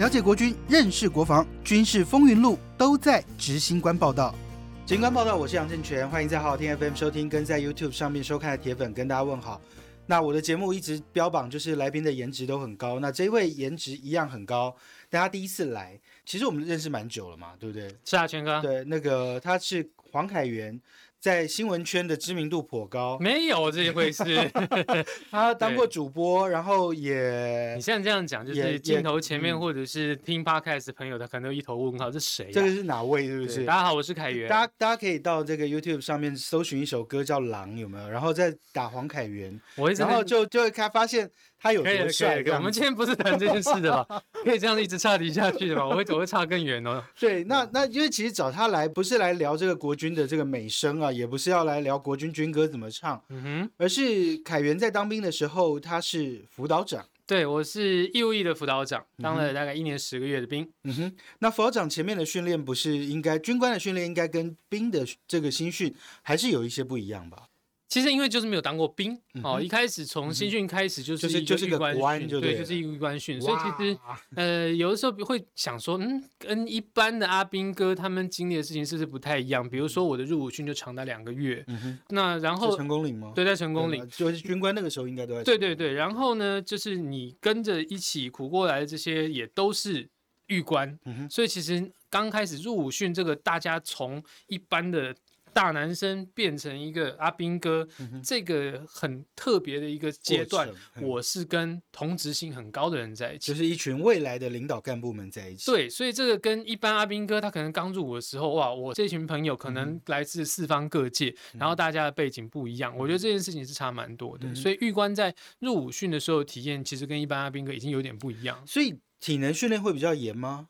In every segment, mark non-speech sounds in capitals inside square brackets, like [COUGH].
了解国军，认识国防，军事风云录都在执行官报道。执行官报道，我是杨正全，欢迎在好好听 FM 收听，跟在 YouTube 上面收看的铁粉跟大家问好。那我的节目一直标榜就是来宾的颜值都很高，那这一位颜值一样很高，大家第一次来，其实我们认识蛮久了嘛，对不对？是啊，全哥。对，那个他是黄凯源。在新闻圈的知名度颇高，没有这一回事。[LAUGHS] 他当过主播，然后也你现在这样讲，就是镜头前面或者是听 podcast 的朋友，他可能都一头问号，这谁？这个是哪位？是不是？大家好，我是凯源。大家大家可以到这个 YouTube 上面搜寻一首歌叫《狼》，有没有？然后再打黄凯源，然后就就会开发现。他有多帅？我们今天不是谈这件事的吧？[LAUGHS] 可以这样一直差题下去的吧？我会我会差更远哦。[LAUGHS] 对，那那因为其实找他来不是来聊这个国军的这个美声啊，也不是要来聊国军军歌怎么唱，嗯哼，而是凯源在当兵的时候他是辅导长。对，我是义务役的辅导长，当了大概一年十个月的兵。嗯哼，那辅导长前面的训练不是应该军官的训练应该跟兵的这个新训还是有一些不一样吧？其实因为就是没有当过兵哦，一开始从新训开始就是就是一个官训，对，就是一个官训，所以其实呃有的时候会想说，嗯，跟一般的阿兵哥他们经历的事情是不是不太一样？比如说我的入伍训就长达两个月，那然后成功岭吗？对，在成功岭，就是军官那个时候应该都在。对对对，然后呢，就是你跟着一起苦过来的这些也都是狱官，所以其实刚开始入伍训这个大家从一般的。大男生变成一个阿兵哥，这个很特别的一个阶段。我是跟同职性很高的人在一起，就是一群未来的领导干部们在一起。对，所以这个跟一般阿兵哥，他可能刚入伍的时候，哇，我这群朋友可能来自四方各界，然后大家的背景不一样，我觉得这件事情是差蛮多的。所以玉官在入伍训的时候体验，其实跟一般阿兵哥已经有点不一样。所以体能训练会比较严吗？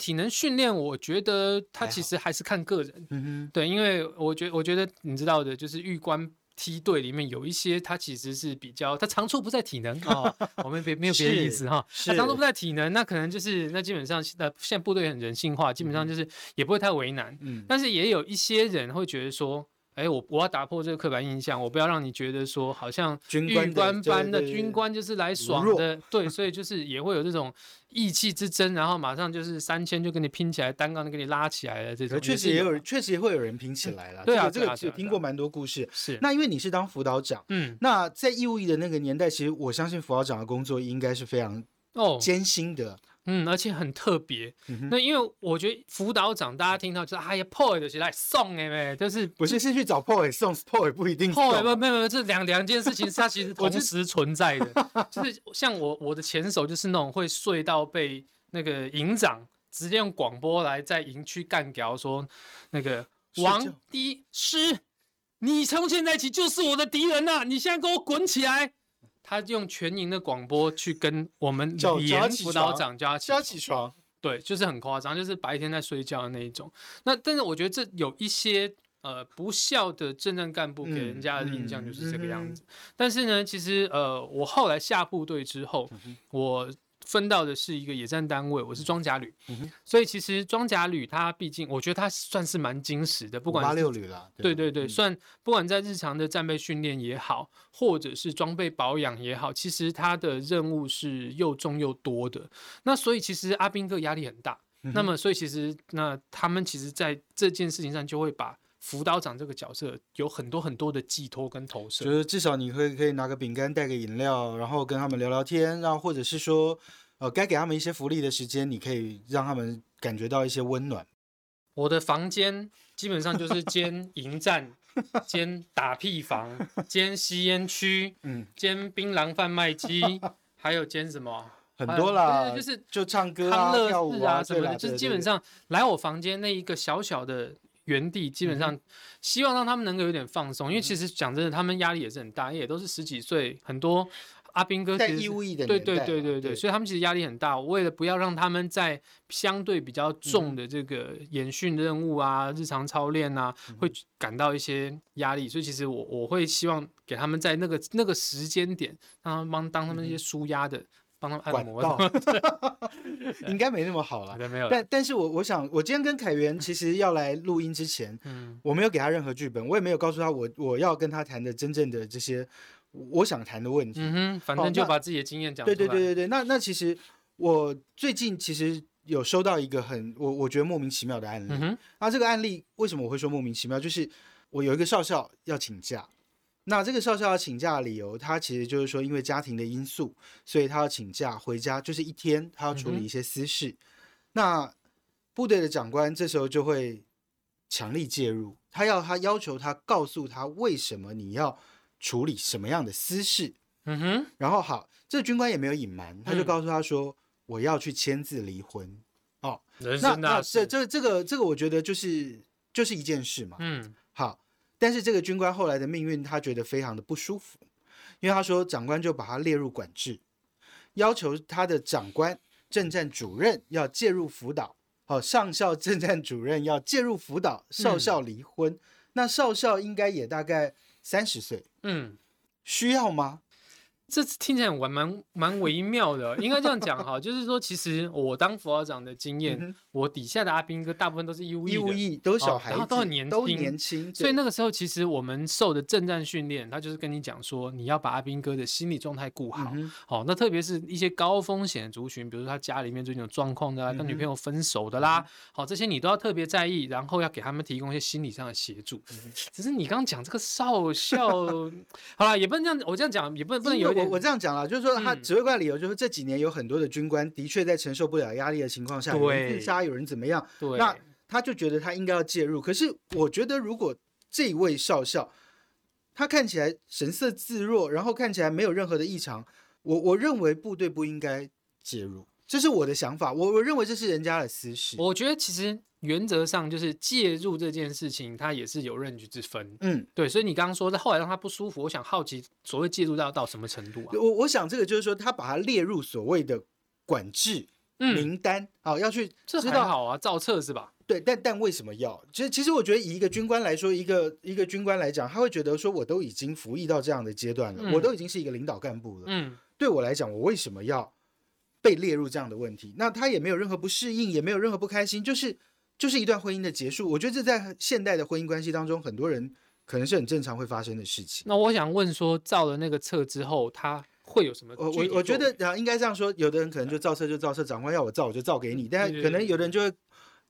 体能训练，我觉得他其实还是看个人，嗯哼，对，因为我觉我觉得你知道的，就是玉关梯队里面有一些，他其实是比较，他长处不在体能啊，[LAUGHS] 我们别没有别的意思哈，他长处不在体能，那可能就是那基本上呃现在部队很人性化，基本上就是也不会太为难，嗯，但是也有一些人会觉得说。哎，我我要打破这个刻板印象，我不要让你觉得说好像军官班的军官就是来爽的，对，所以 [LAUGHS] 就是也会有这种意气之争，然后马上就是三千就跟你拼起来，单杠就给你拉起来了，这种确实也有，确实也会有人拼起来了。对啊，这个听过蛮多故事。是，那因为你是当辅导长，嗯，那在义务役的那个年代，其实我相信辅导长的工作应该是非常哦艰辛的。嗯，而且很特别。那因为我觉得辅导长，大家听到就是哎呀，POY 的是来送哎呗，就是不是是去找 POY 送，POY 不一定。POY 不没有没有，这两两件事情，它其实同时存在的。就是像我我的前手就是那种会睡到被那个营长直接用广播来在营区干掉，说那个王的师，你从现在起就是我的敌人呐！你现在给我滚起来！他用全营的广播去跟我们连辅导长叫他叫起床，对，就是很夸张，就是白天在睡觉的那一种。那但是我觉得这有一些呃不孝的正政干部给人家的印象就是这个样子。但是呢，其实呃我后来下部队之后，我。分到的是一个野战单位，我是装甲旅，所以其实装甲旅它毕竟，我觉得它算是蛮精实的，不管八六旅了，对对对，算不管在日常的战备训练也好，或者是装备保养也好，其实它的任务是又重又多的。那所以其实阿兵哥压力很大，那么所以其实那他们其实在这件事情上就会把。辅导长这个角色有很多很多的寄托跟投射，就是至少你会可以拿个饼干，带个饮料，然后跟他们聊聊天，然后或者是说，呃，该给他们一些福利的时间，你可以让他们感觉到一些温暖。我的房间基本上就是兼营站、[LAUGHS] 兼打屁房、兼吸烟区、嗯，兼槟榔贩卖机，[LAUGHS] 还有兼什么？很多啦，就是就唱歌啊、跳舞啊什么的，就是基本上来我房间那一个小小的。原地基本上希望让他们能够有点放松，因为其实讲真的，他们压力也是很大，也都是十几岁，很多阿兵哥其实对对对对对，所以他们其实压力很大。为了不要让他们在相对比较重的这个演训任务啊、日常操练啊，会感到一些压力，所以其实我我会希望给他们在那个那个时间点，让他们帮当他们一些舒压的。帮他们按摩，[LAUGHS] [LAUGHS] 应该没那么好了。没有，但但是我我想，我今天跟凯源其实要来录音之前，嗯，我没有给他任何剧本，我也没有告诉他我我要跟他谈的真正的这些我想谈的问题。嗯哼，反正就把自己的经验讲。对对对对对，那那其实我最近其实有收到一个很我我觉得莫名其妙的案例。那这个案例为什么我会说莫名其妙？就是我有一个少校要请假，那这个少校要请假的理由，他其实就是说因为家庭的因素，所以他要请假回家，就是一天他要处理一些私事。那部队的长官这时候就会强力介入，他要他要求他告诉他为什么你要处理什么样的私事。嗯哼，然后好，这个军官也没有隐瞒，他就告诉他说我要去签字离婚。哦，那那这这这个这个我觉得就是就是一件事嘛。嗯，好，但是这个军官后来的命运他觉得非常的不舒服，因为他说长官就把他列入管制，要求他的长官政战主任要介入辅导。哦，上校政战主任要介入辅导少校离婚，那少校应该也大概三十岁，嗯，需要吗？这听起来蛮蛮蛮微妙的，应该这样讲哈，就是说，其实我当副校长的经验，我底下的阿兵哥大部分都是义务役，义务役都是小孩，都很年轻，都年轻，所以那个时候其实我们受的正战训练，他就是跟你讲说，你要把阿兵哥的心理状态顾好，好，那特别是一些高风险族群，比如说他家里面最近有状况的啦，跟女朋友分手的啦，好，这些你都要特别在意，然后要给他们提供一些心理上的协助。只是你刚刚讲这个少校，[LAUGHS] 好了，也不能这样，我这样讲也不能不能有点，我我这样讲了，就是。说他指挥官理由就是这几年有很多的军官的确在承受不了压力的情况下，有人自杀，有人怎么样？那他就觉得他应该要介入。可是我觉得，如果这位少校他看起来神色自若，然后看起来没有任何的异常，我我认为部队不应该介入，这是我的想法。我我认为这是人家的私事。我觉得其实。原则上就是介入这件事情，它也是有认知之分。嗯，对，所以你刚刚说，在后来让他不舒服，我想好奇，所谓介入到到什么程度啊？我我想这个就是说，他把它列入所谓的管制名单，好要去知道好啊，造册是吧？对，但但为什么要？其实其实我觉得以一个军官来说，一个一个军官来讲，他会觉得说，我都已经服役到这样的阶段了，我都已经是一个领导干部了。嗯，对我来讲，我为什么要被列入这样的问题？那他也没有任何不适应，也没有任何不开心，就是。就是一段婚姻的结束，我觉得这在现代的婚姻关系当中，很多人可能是很正常会发生的事情。那我想问说，造了那个册之后，他会有什么？我我我觉得啊，应该这样说，有的人可能就造册就造册，长官要我造我就造给你，但可能有的人就会，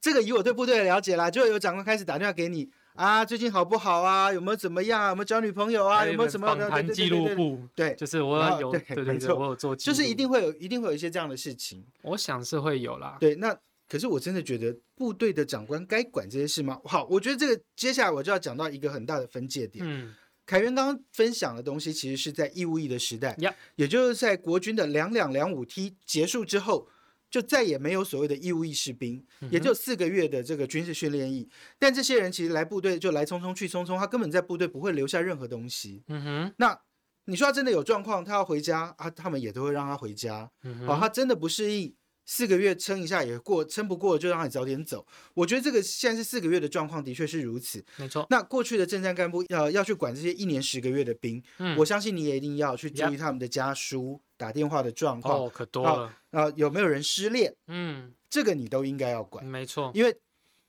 这个以我对部队的了解啦，就有长官开始打电话给你啊，最近好不好啊？有没有怎么样？有没有交女朋友啊？有没有什么访谈记录簿？对，就是我有对对对，我有做，就是一定会有一定会有一些这样的事情。我想是会有啦。对，那。可是我真的觉得部队的长官该管这些事吗？好，我觉得这个接下来我就要讲到一个很大的分界点。嗯，凯源刚刚分享的东西，其实是在义务役的时代，也就是在国军的两两两五梯结束之后，就再也没有所谓的义务役士兵，也就四个月的这个军事训练役。但这些人其实来部队就来匆匆去匆匆，他根本在部队不会留下任何东西。嗯哼，那你说他真的有状况，他要回家啊，他们也都会让他回家。嗯哦，他真的不适应。四个月撑一下也过，撑不过就让你早点走。我觉得这个现在是四个月的状况，的确是如此。没错。那过去的政战干部要要去管这些一年十个月的兵，嗯，我相信你也一定要去注意他们的家书、打电话的状况。哦，可多了。啊，有没有人失恋？嗯，这个你都应该要管。没错。因为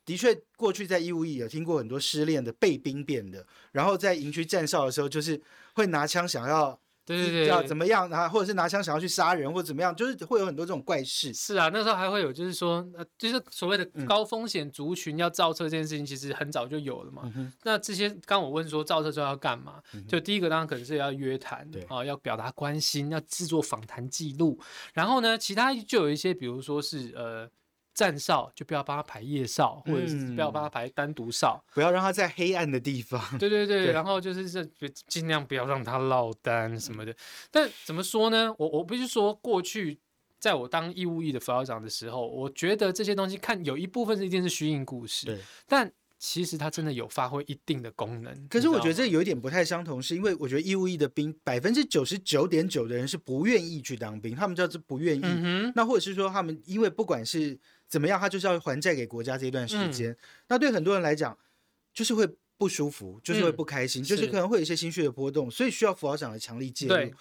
的确过去在义务役有听过很多失恋的被兵变的，然后在营区站哨的时候，就是会拿枪想要。对对对，要怎么样啊？或者是拿枪想要去杀人，或者怎么样，就是会有很多这种怪事。是啊，那时候还会有，就是说，呃，就是所谓的高风险族群要造车这件事情，其实很早就有了嘛。那这些刚我问说造车之后要干嘛？就第一个当然可能是要约谈，啊，要表达关心，要制作访谈记录。然后呢，其他就有一些，比如说是呃。站哨就不要帮他排夜哨，或者是不要帮他排单独哨，不要让他在黑暗的地方。对对对，然后就是这尽量不要让他落单什么的。但怎么说呢？我我不是说过去在我当义务役的辅导长的时候，我觉得这些东西看有一部分是一定是虚应故事，对，但。其实它真的有发挥一定的功能，可是我觉得这有一点不太相同，是因为我觉得义务役的兵百分之九十九点九的人是不愿意去当兵，他们叫做不愿意。那或者是说他们因为不管是怎么样，他就是要还债给国家这段时间。那对很多人来讲，就是会不舒服，就是会不开心，就是可能会有一些心绪的波动，所以需要辅导长的强力介入。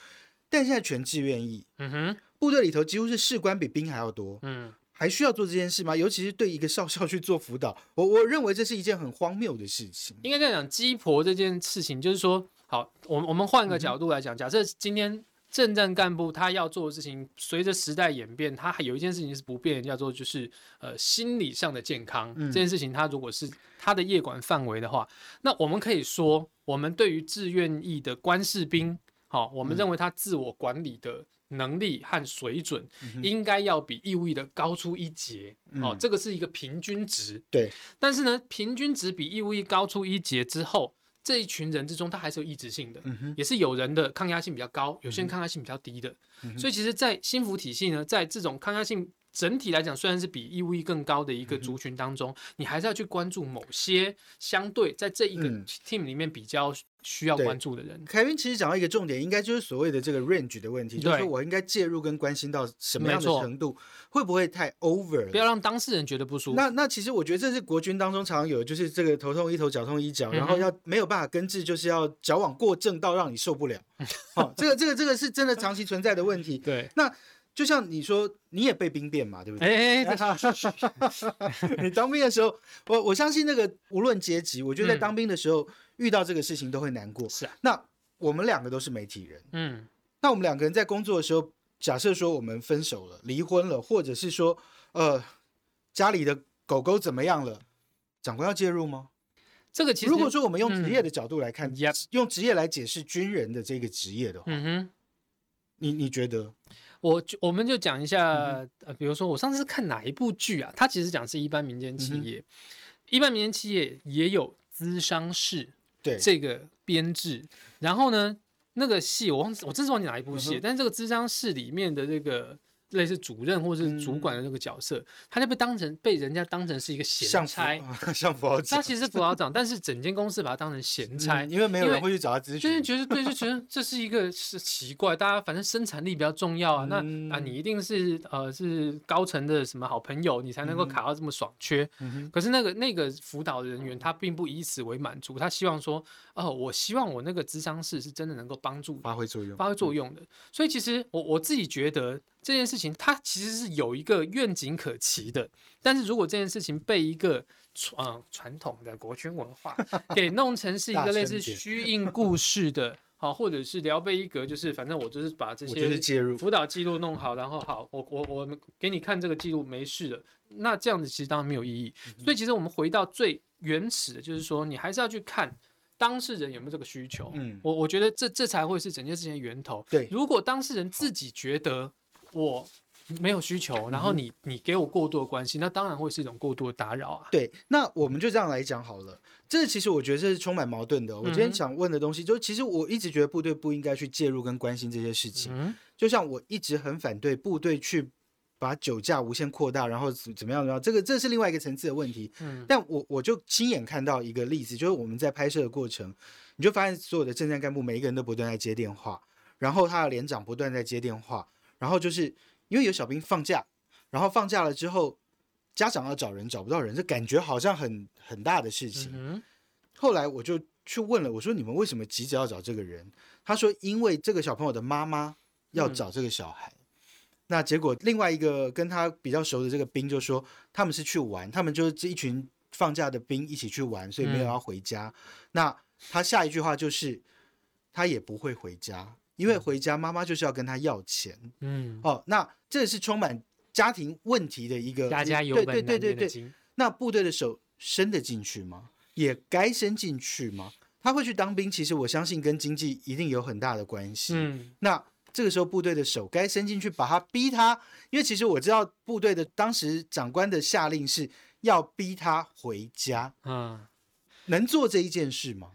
但现在全志愿意，嗯哼，部队里头几乎是士官比兵还要多，嗯。还需要做这件事吗？尤其是对一个少校去做辅导，我我认为这是一件很荒谬的事情。这应该这样讲，鸡婆这件事情，就是说，好，我我们换个角度来讲，假设今天政战干部他要做的事情，随着时代演变，他还有一件事情是不变，叫做就是呃心理上的健康。这件事情，他如果是他的业管范围的话，那我们可以说，我们对于志愿役的官士兵，好，我们认为他自我管理的能力和水准，应该要比义务役的高出一截。哦，这个是一个平均值。对，但是呢，平均值比义务役高出一截之后。这一群人之中，他还是有抑制性的，也是有人的抗压性比较高，有些人抗压性比较低的。所以，其实，在心服体系呢，在这种抗压性整体来讲，虽然是比义务役更高的一个族群当中，你还是要去关注某些相对在这一个 team 里面比较。需要关注的人，凯宾其实讲到一个重点，应该就是所谓的这个 range 的问题，就是我应该介入跟关心到什么样的程度，会不会太 over？不要让当事人觉得不舒服。那那其实我觉得这是国军当中常常有，就是这个头痛医头，脚痛医脚，然后要没有办法根治，就是要矫枉过正到让你受不了。[LAUGHS] 好，这个这个这个是真的长期存在的问题。[LAUGHS] 对，那就像你说，你也被兵变嘛，对不对？哎哎哎，[LAUGHS] 你当兵的时候，我我相信那个无论阶级，我觉得在当兵的时候。遇到这个事情都会难过，是啊。那我们两个都是媒体人，嗯，那我们两个人在工作的时候，假设说我们分手了、离婚了，或者是说，呃，家里的狗狗怎么样了，长官要介入吗？这个其实，如果说我们用职业的角度来看，用职业来解释军人的这个职业的话，嗯哼，你你觉得？我就我们就讲一下，呃，比如说我上次看哪一部剧啊？它其实讲是一般民间企业，一般民间企业也有资商室。对这个编制，然后呢，那个戏我忘我真是忘记哪一部戏，但是这个资商室里面的这个。类似主任或者是主管的那个角色，他就被当成被人家当成是一个闲差，像副。他其实是副校长，但是整间公司把他当成闲差，因为没有人会去找他咨询。就是觉得对，就觉得 [LAUGHS] 这是一个是奇怪，大家反正生产力比较重要啊。那啊，你一定是呃是高层的什么好朋友，你才能够卡到这么爽缺。可是那个那个辅导人员他并不以此为满足，他希望说哦，我希望我那个智商室是真的能够帮助发挥作用，发挥作用的。所以其实我我自己觉得。这件事情它其实是有一个愿景可期的，但是如果这件事情被一个传传统的国军文化 [LAUGHS] 给弄成是一个类似虚应故事的，好，或者是聊备一格，就是反正我就是把这些辅导记录弄好，然后好，我我我们给你看这个记录没事的，那这样子其实当然没有意义。所以其实我们回到最原始的，就是说你还是要去看当事人有没有这个需求。嗯，我我觉得这这才会是整件事情的源头。对，如果当事人自己觉得。我没有需求，然后你你给我过度的关心，那当然会是一种过度的打扰啊。对，那我们就这样来讲好了。这其实我觉得这是充满矛盾的。我今天想问的东西，就其实我一直觉得部队不应该去介入跟关心这些事情。嗯，就像我一直很反对部队去把酒驾无限扩大，然后怎么样的，这个这是另外一个层次的问题。嗯，但我我就亲眼看到一个例子，就是我们在拍摄的过程，你就发现所有的政战干部每一个人都不断在接电话，然后他的连长不断在接电话。然后就是因为有小兵放假，然后放假了之后，家长要找人找不到人，这感觉好像很很大的事情。后来我就去问了，我说你们为什么急着要找这个人？他说因为这个小朋友的妈妈要找这个小孩。那结果另外一个跟他比较熟的这个兵就说他们是去玩，他们就是这一群放假的兵一起去玩，所以没有要回家。那他下一句话就是他也不会回家。因为回家，妈妈就是要跟他要钱。嗯，哦，那这是充满家庭问题的一个家家有本难念的经。那部队的手伸得进去吗？也该伸进去吗？他会去当兵，其实我相信跟经济一定有很大的关系。嗯，那这个时候部队的手该伸进去，把他逼他，因为其实我知道部队的当时长官的下令是要逼他回家。嗯，能做这一件事吗？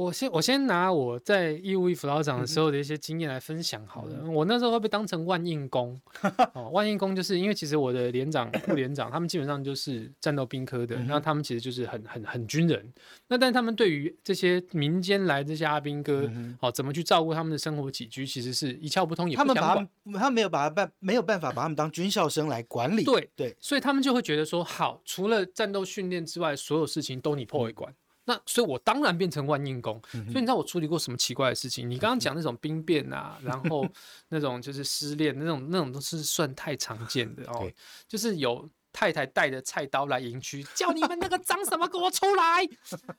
我先我先拿我在义务役辅导长的时候的一些经验来分享好了。我那时候会被当成万应工，[LAUGHS] 哦，万应工就是因为其实我的连长、副连长他们基本上就是战斗兵科的，那他们其实就是很很很军人。那但是他们对于这些民间来这些阿兵哥，哦，怎么去照顾他们的生活起居，其实是一窍不通，也不想管。他们没有把他办没有办法把他们当军校生来管理。对对，所以他们就会觉得说，好，除了战斗训练之外，所有事情都你破会管。那所以，我当然变成万应工。所以你知道我处理过什么奇怪的事情？你刚刚讲那种兵变啊，然后 [LAUGHS] 那种就是失恋那种那种都是算太常见的哦。就是有太太带着菜刀来营区，叫你们那个脏什么给我出来！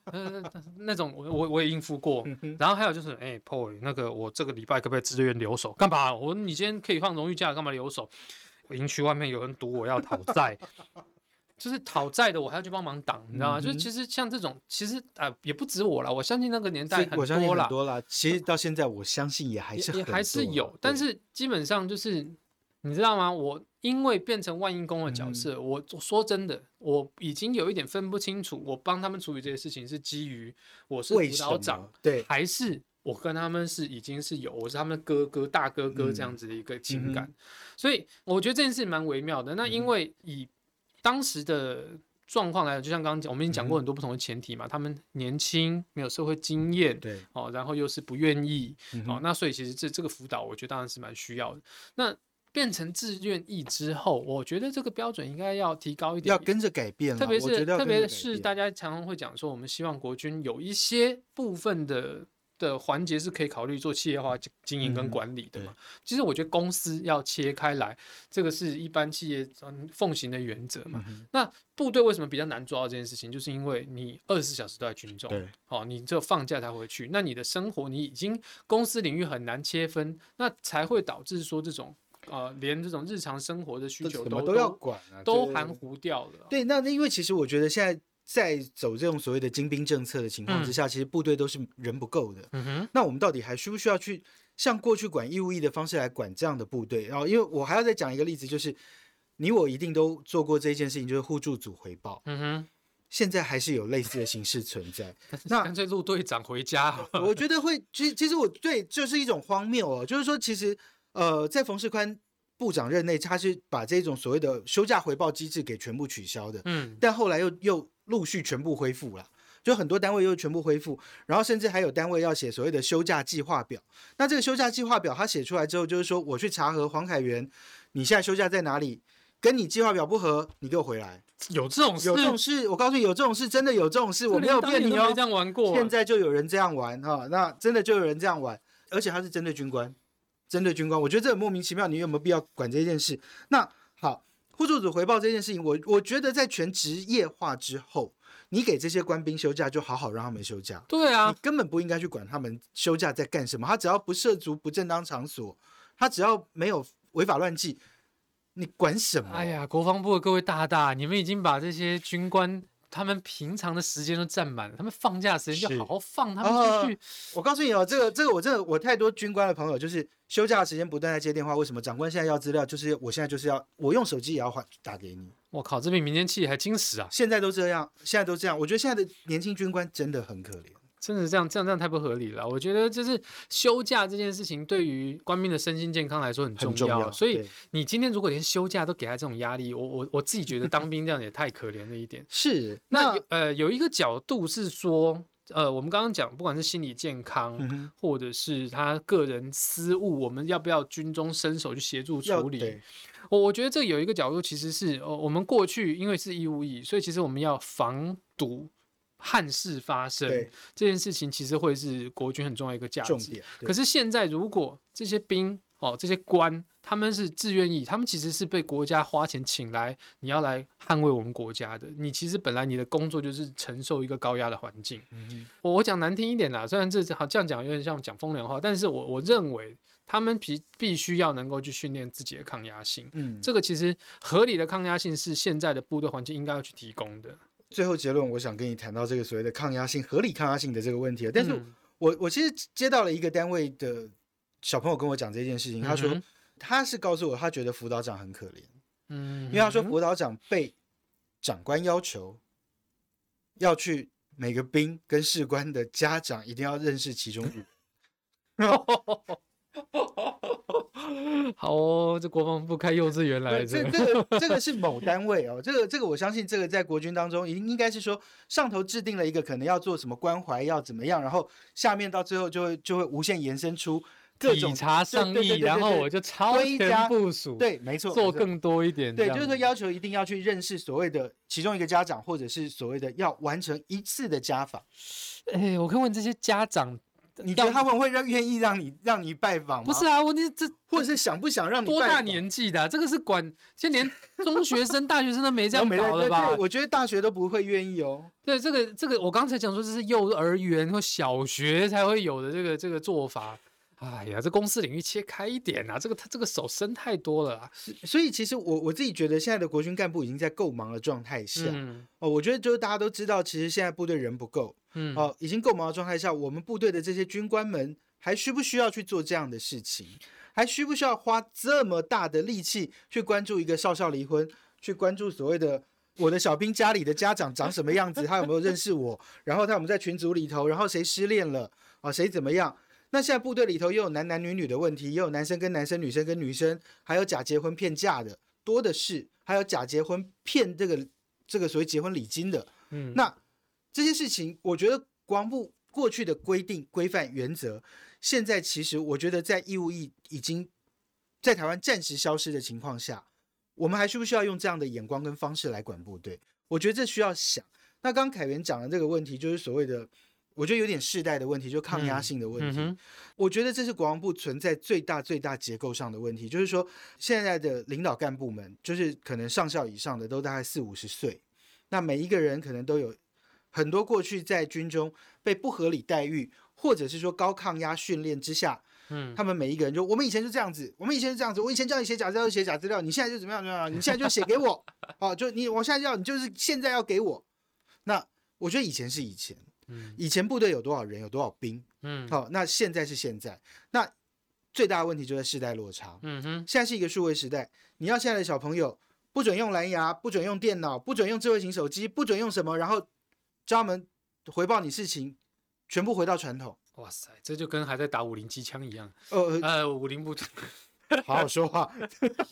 呃，那种我我我也应付过。然后还有就是，哎，Paul，那个我这个礼拜可不可以自愿留守？干嘛？我你今天可以放荣誉假，干嘛留守？营区外面有人堵，我要讨债。就是讨债的，我还要去帮忙挡，你知道吗？就是其实像这种，其实啊也不止我了，我相信那个年代很多了。很多了，其实到现在我相信也还是也还是有，但是基本上就是你知道吗？我因为变成万应公的角色，我说真的，我已经有一点分不清楚，我帮他们处理这些事情是基于我是辅导长，对，还是我跟他们是已经是有我是他们哥哥大哥哥这样子的一个情感，所以我觉得这件事蛮微妙的。那因为以当时的状况来讲，就像刚刚讲，我们已经讲过很多不同的前提嘛。他们年轻，没有社会经验，对，哦，然后又是不愿意，哦，那所以其实这这个辅导，我觉得当然是蛮需要的。那变成自愿意之后，我觉得这个标准应该要提高一点，要跟着改变。特别是特别是大家常常会讲说，我们希望国军有一些部分的。的环节是可以考虑做企业化经营跟管理的嘛？其实我觉得公司要切开来，这个是一般企业奉行的原则嘛。那部队为什么比较难做到这件事情？就是因为你二十四小时都在军中，哦，你只有放假才回去，那你的生活你已经公司领域很难切分，那才会导致说这种呃，连这种日常生活的需求都都要管，都含糊掉了。对，那那因为其实我觉得现在。在走这种所谓的精兵政策的情况之下，其实部队都是人不够的。嗯哼，那我们到底还需不需要去像过去管义务役的方式来管这样的部队？然后，因为我还要再讲一个例子，就是你我一定都做过这件事情，就是互助组回报。嗯哼，现在还是有类似的形式存在。[LAUGHS] 那干脆陆队长回家，我觉得会。其实，其实我对就是一种荒谬哦，就是说，其实呃，在冯世宽部长任内，他是把这种所谓的休假回报机制给全部取消的。嗯，但后来又又。陆续全部恢复了，就很多单位又全部恢复，然后甚至还有单位要写所谓的休假计划表。那这个休假计划表，他写出来之后，就是说我去查核黄凯源，你现在休假在哪里？跟你计划表不合，你给我回来。有这种事？有这种事？我告诉你，有这种事，真的有这种事，我没有骗你哦。这样玩过，现在就有人这样玩哈，那真的就有人这样玩，而且他是针对军官，针对军官，我觉得这很莫名其妙。你有没有必要管这件事？那好，互助组回报这件事情，我我觉得在全职业化之后。你给这些官兵休假，就好好让他们休假。对啊，你根本不应该去管他们休假在干什么。他只要不涉足不正当场所，他只要没有违法乱纪，你管什么？哎呀，国防部的各位大大，你们已经把这些军官。他们平常的时间都占满了，他们放假时间就好好放他们出去。我告诉你哦，这个这个我真的我太多军官的朋友，就是休假的时间不断在接电话。为什么长官现在要资料？就是我现在就是要我用手机也要换打给你。我靠，这比民间企业还矜持啊！现在都这样，现在都这样。我觉得现在的年轻军官真的很可怜。真的这样，这样这样太不合理了。我觉得就是休假这件事情，对于官兵的身心健康来说很重要。所以你今天如果连休假都给他这种压力，我我我自己觉得当兵这样也太可怜了一点。[LAUGHS] 是，那呃有一个角度是说，呃我们刚刚讲，不管是心理健康，或者是他个人私务，我们要不要军中伸手去协助处理？我我觉得这有一个角度，其实是呃我们过去因为是义务役，所以其实我们要防堵。憾事发生这件事情，其实会是国军很重要一个价值。可是现在，如果这些兵哦，这些官，他们是自愿意，他们其实是被国家花钱请来，你要来捍卫我们国家的。你其实本来你的工作就是承受一个高压的环境。我我讲难听一点啦，虽然这好这样讲有点像讲风凉话，但是我我认为他们必必须要能够去训练自己的抗压性。嗯，这个其实合理的抗压性是现在的部队环境应该要去提供的。最后结论，我想跟你谈到这个所谓的抗压性、合理抗压性的这个问题但是我我其实接到了一个单位的小朋友跟我讲这件事情，他说他是告诉我，他觉得辅导长很可怜，嗯，因为他说辅导长被长官要求要去每个兵跟士官的家长一定要认识其中一个。[LAUGHS] 这国防部开幼稚园来着。这这个这个是某 [LAUGHS] 单位哦，这个这个我相信这个在国军当中应应该是说上头制定了一个可能要做什么关怀要怎么样，然后下面到最后就会就会无限延伸出各种查上亿，然后我就超前部署，对，没错，做更多一点，对，就是说要求一定要去认识所谓的其中一个家长，或者是所谓的要完成一次的家访。哎，我可以问这些家长。你觉得他们会让愿意让你让你拜访吗？不是啊，我你这或者是想不想让你多大年纪的？这个是管，现在连中学生、[LAUGHS] 大学生都没这样搞了吧？我觉得大学都不会愿意哦。对，这个这个，我刚才讲说这是幼儿园或小学才会有的这个这个做法。哎呀，这公司领域切开一点啊！这个他这个手伸太多了啊！所以其实我我自己觉得，现在的国军干部已经在够忙的状态下哦。我觉得就是大家都知道，其实现在部队人不够，嗯，哦，已经够忙的状态下，我们部队的这些军官们还需不需要去做这样的事情？还需不需要花这么大的力气去关注一个少校离婚？去关注所谓的我的小兵家里的家长长什么样子？他有没有认识我？然后他们在群组里头，然后谁失恋了啊？谁怎么样？那现在部队里头又有男男女女的问题，也有男生跟男生、女生跟女生，还有假结婚骗嫁的多的是，还有假结婚骗这个这个所谓结婚礼金的。嗯，那这些事情，我觉得国防部过去的规定、规范、原则，现在其实我觉得在义务役已经在台湾暂时消失的情况下，我们还需不需要用这样的眼光跟方式来管部队？我觉得这需要想。那刚刚凯源讲的这个问题，就是所谓的。我觉得有点世代的问题，就抗压性的问题。我觉得这是国防部存在最大最大结构上的问题，就是说现在的领导干部们，就是可能上校以上的都大概四五十岁，那每一个人可能都有很多过去在军中被不合理待遇，或者是说高抗压训练之下，嗯，他们每一个人就我们以前就这样子，我们以前是这样子，我以前叫你写假资料写假资料，你现在就怎么样怎么样，你现在就写给我，[LAUGHS] 哦，就你我现在要你就是现在要给我，那我觉得以前是以前。以前部队有多少人，有多少兵，嗯，好，那现在是现在，那最大的问题就在世代落差，嗯哼，现在是一个数位时代，你要现在的小朋友不准用蓝牙，不准用电脑，不准用智慧型手机，不准用什么，然后教他们回报你事情，全部回到传统。哇塞，这就跟还在打五零机枪一样。呃呃，五零不，[LAUGHS] 好好说话，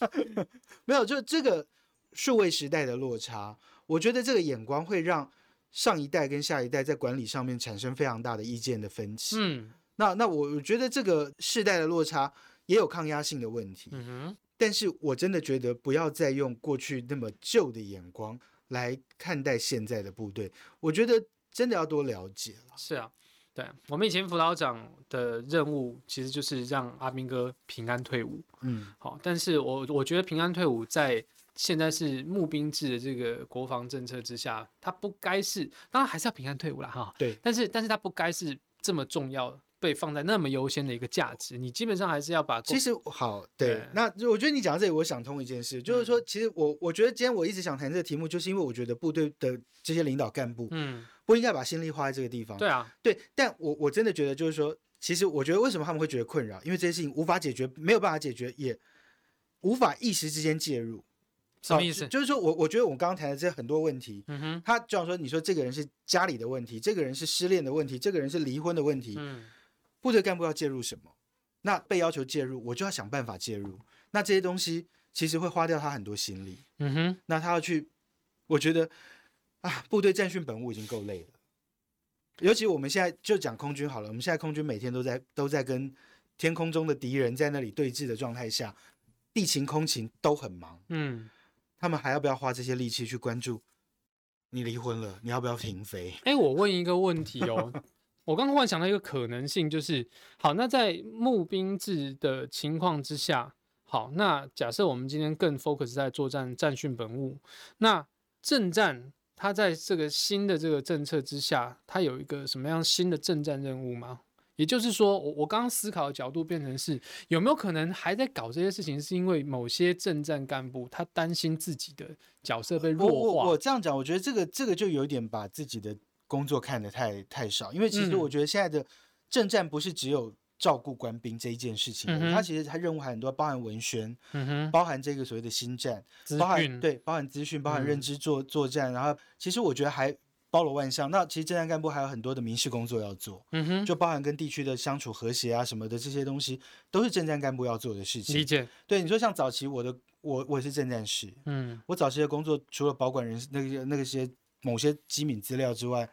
[LAUGHS] 没有，就这个数位时代的落差，我觉得这个眼光会让。上一代跟下一代在管理上面产生非常大的意见的分歧。嗯，那那我我觉得这个世代的落差也有抗压性的问题。嗯哼，但是我真的觉得不要再用过去那么旧的眼光来看待现在的部队。我觉得真的要多了解了。是啊，对我们以前辅导长的任务其实就是让阿兵哥平安退伍。嗯，好，但是我我觉得平安退伍在。现在是募兵制的这个国防政策之下，他不该是，当然还是要平安退伍了哈。对，但是但是他不该是这么重要，被放在那么优先的一个价值。你基本上还是要把。其实好，对，那我觉得你讲到这里，我想通一件事，就是说，其实我我觉得今天我一直想谈这个题目，就是因为我觉得部队的这些领导干部，嗯，不应该把心力花在这个地方。对啊，对，但我我真的觉得就是说，其实我觉得为什么他们会觉得困扰，因为这些事情无法解决，没有办法解决，也无法一时之间介入。什么意思？就是说我我觉得我们刚刚谈的这很多问题，嗯哼，他就像说，你说这个人是家里的问题，这个人是失恋的问题，这个人是离婚的问题，嗯，部队干部要介入什么？那被要求介入，我就要想办法介入。那这些东西其实会花掉他很多心力，嗯哼。那他要去，我觉得啊，部队战训本务已经够累了，尤其我们现在就讲空军好了，我们现在空军每天都在都在跟天空中的敌人在那里对峙的状态下，地勤空勤都很忙，嗯。他们还要不要花这些力气去关注你离婚了？你要不要停飞？哎，我问一个问题哦，我刚刚忽然想到一个可能性，就是好，那在募兵制的情况之下，好，那假设我们今天更 focus 在作战战训本务，那政战它在这个新的这个政策之下，它有一个什么样新的政战任务吗？也就是说，我我刚刚思考的角度变成是，有没有可能还在搞这些事情，是因为某些政战干部他担心自己的角色被弱化？我我我这样讲，我觉得这个这个就有点把自己的工作看得太太少，因为其实我觉得现在的政战不是只有照顾官兵这一件事情，它其实它任务还很多，包含文宣，嗯包含这个所谓的新战，包含对，包含资讯，包含认知作作战，然后其实我觉得还。包罗万象，那其实政战干部还有很多的民事工作要做，嗯哼，就包含跟地区的相处和谐啊什么的这些东西，都是政战干部要做的事情。理解。对，你说像早期我的我我是政战士，嗯，我早期的工作除了保管人那个那个些某些机敏资料之外，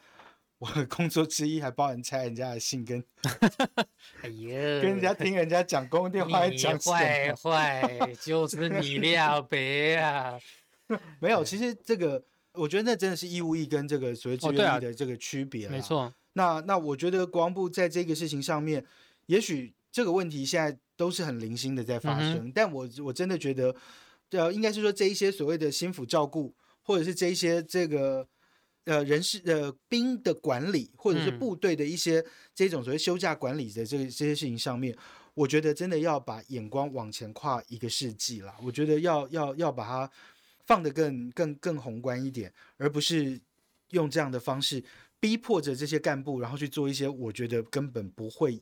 我的工作之一还包含拆人家的信跟，[LAUGHS] 哎呀，[LAUGHS] 跟人家听人家讲公共电话讲坏坏，就是你了 [LAUGHS] 别啊，没有，其实这个。我觉得那真的是义务役跟这个所谓志愿役的这个区别没错，那那我觉得国防部在这个事情上面，也许这个问题现在都是很零星的在发生，但我我真的觉得，呃，应该是说这一些所谓的心腹照顾，或者是这一些这个呃人事呃兵的管理，或者是部队的一些这种所谓休假管理的这个这些事情上面，我觉得真的要把眼光往前跨一个世纪了。我觉得要要要把它放的更更更宏观一点，而不是用这样的方式。逼迫着这些干部，然后去做一些我觉得根本不会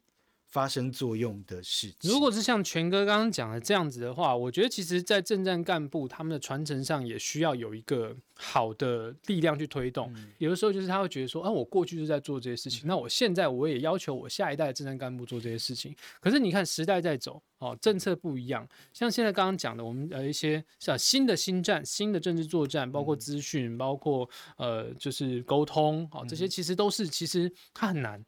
发生作用的事情。如果是像全哥刚刚讲的这样子的话，我觉得其实，在政战干部他们的传承上，也需要有一个好的力量去推动。有的时候，就是他会觉得说，啊，我过去就在做这些事情，那我现在我也要求我下一代的政战干部做这些事情。可是你看，时代在走，哦，政策不一样。像现在刚刚讲的，我们呃一些像新的新战、新的政治作战，包括资讯，包括呃就是沟通，哦，这些其实都是其实它很难。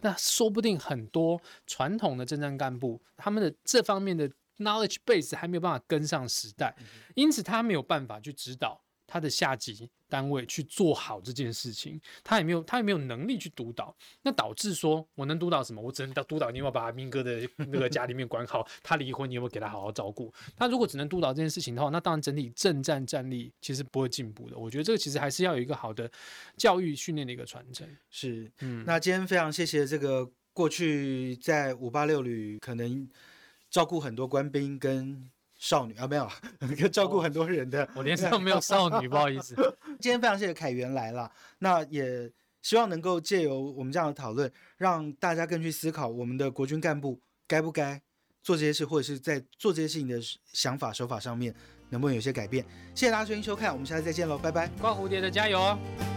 那说不定很多传统的政战干部，他们的这方面的 knowledge base 还没有办法跟上时代，因此他没有办法去指导。他的下级单位去做好这件事情，他也没有，他也没有能力去督导，那导致说，我能督导什么？我只能督督导你有没有把明哥的那个家里面管好，他离婚你有没有给他好好照顾？他如果只能督导这件事情的话，那当然整体政战战力其实不会进步的。我觉得这个其实还是要有一个好的教育训练的一个传承。是，嗯，那今天非常谢谢这个过去在五八六旅可能照顾很多官兵跟。少女啊，没有，[LAUGHS] 照顾很多人的。我连上没有少女，[LAUGHS] 不好意思。今天非常谢谢凯源来了，那也希望能够借由我们这样的讨论，让大家更去思考我们的国军干部该不该做这些事，或者是在做这些事情的想法手法上面能不能有些改变。谢谢大家收听收看，我们下次再见喽，拜拜。挂蝴蝶的加油哦！